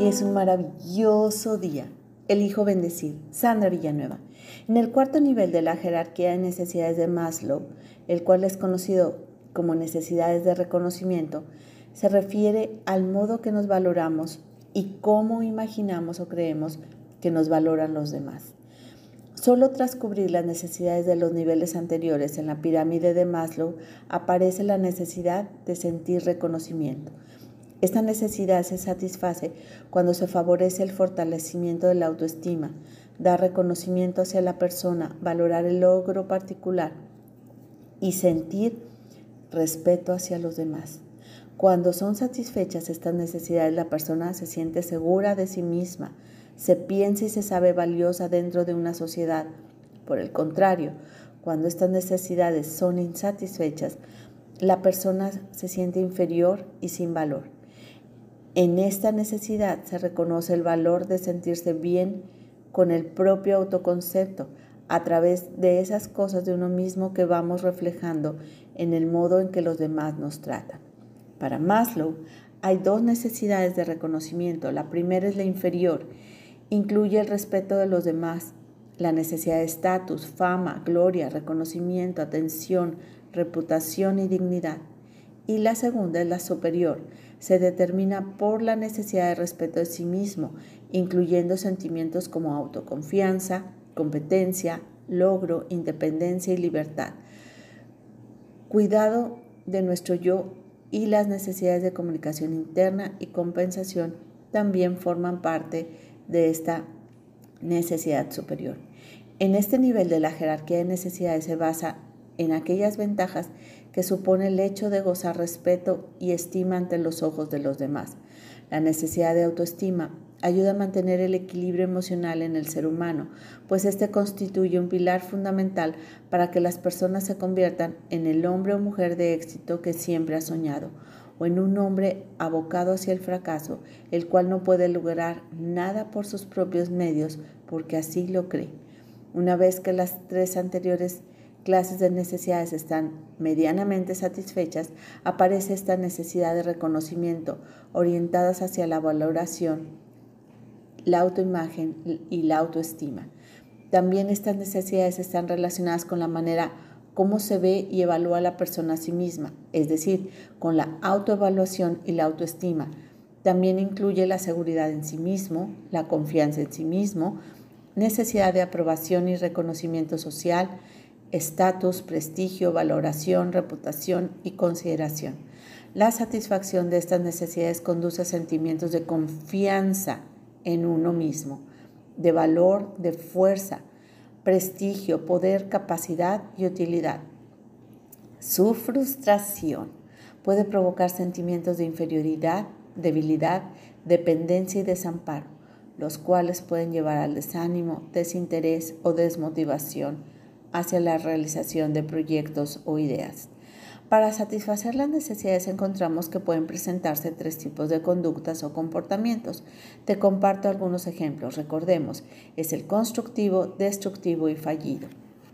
Hoy es un maravilloso día. Elijo bendecir. Sandra Villanueva. En el cuarto nivel de la jerarquía de necesidades de Maslow, el cual es conocido como necesidades de reconocimiento, se refiere al modo que nos valoramos y cómo imaginamos o creemos que nos valoran los demás. Solo tras cubrir las necesidades de los niveles anteriores en la pirámide de Maslow aparece la necesidad de sentir reconocimiento. Esta necesidad se satisface cuando se favorece el fortalecimiento de la autoestima, dar reconocimiento hacia la persona, valorar el logro particular y sentir respeto hacia los demás. Cuando son satisfechas estas necesidades, la persona se siente segura de sí misma, se piensa y se sabe valiosa dentro de una sociedad. Por el contrario, cuando estas necesidades son insatisfechas, la persona se siente inferior y sin valor. En esta necesidad se reconoce el valor de sentirse bien con el propio autoconcepto a través de esas cosas de uno mismo que vamos reflejando en el modo en que los demás nos tratan. Para Maslow hay dos necesidades de reconocimiento. La primera es la inferior Incluye el respeto de los demás, la necesidad de estatus, fama, gloria, reconocimiento, atención, reputación y dignidad. Y la segunda es la superior. Se determina por la necesidad de respeto de sí mismo, incluyendo sentimientos como autoconfianza, competencia, logro, independencia y libertad. Cuidado de nuestro yo y las necesidades de comunicación interna y compensación también forman parte de esta necesidad superior. En este nivel de la jerarquía de necesidades se basa en aquellas ventajas que supone el hecho de gozar respeto y estima ante los ojos de los demás. La necesidad de autoestima ayuda a mantener el equilibrio emocional en el ser humano, pues este constituye un pilar fundamental para que las personas se conviertan en el hombre o mujer de éxito que siempre ha soñado, o en un hombre abocado hacia el fracaso, el cual no puede lograr nada por sus propios medios porque así lo cree. Una vez que las tres anteriores clases de necesidades están medianamente satisfechas, aparece esta necesidad de reconocimiento orientadas hacia la valoración, la autoimagen y la autoestima. También estas necesidades están relacionadas con la manera cómo se ve y evalúa la persona a sí misma, es decir, con la autoevaluación y la autoestima. También incluye la seguridad en sí mismo, la confianza en sí mismo, necesidad de aprobación y reconocimiento social, estatus, prestigio, valoración, reputación y consideración. La satisfacción de estas necesidades conduce a sentimientos de confianza en uno mismo, de valor, de fuerza, prestigio, poder, capacidad y utilidad. Su frustración puede provocar sentimientos de inferioridad, debilidad, dependencia y desamparo, los cuales pueden llevar al desánimo, desinterés o desmotivación hacia la realización de proyectos o ideas. Para satisfacer las necesidades encontramos que pueden presentarse tres tipos de conductas o comportamientos. Te comparto algunos ejemplos. Recordemos, es el constructivo, destructivo y fallido.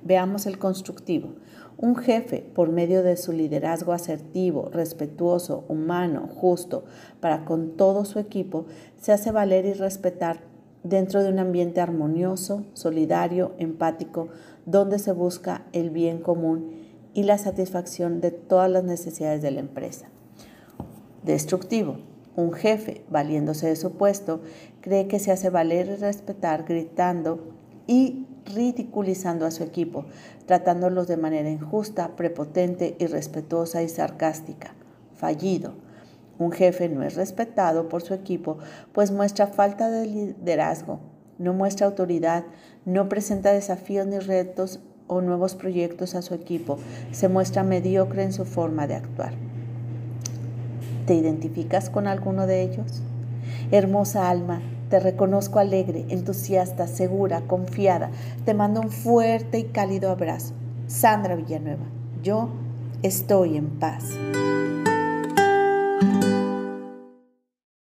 Veamos el constructivo. Un jefe, por medio de su liderazgo asertivo, respetuoso, humano, justo, para con todo su equipo, se hace valer y respetar dentro de un ambiente armonioso, solidario, empático, donde se busca el bien común y la satisfacción de todas las necesidades de la empresa. Destructivo. Un jefe, valiéndose de su puesto, cree que se hace valer y respetar gritando y ridiculizando a su equipo, tratándolos de manera injusta, prepotente, irrespetuosa y sarcástica. Fallido. Un jefe no es respetado por su equipo, pues muestra falta de liderazgo, no muestra autoridad, no presenta desafíos ni retos o nuevos proyectos a su equipo, se muestra mediocre en su forma de actuar. ¿Te identificas con alguno de ellos? Hermosa alma, te reconozco alegre, entusiasta, segura, confiada. Te mando un fuerte y cálido abrazo. Sandra Villanueva, yo estoy en paz.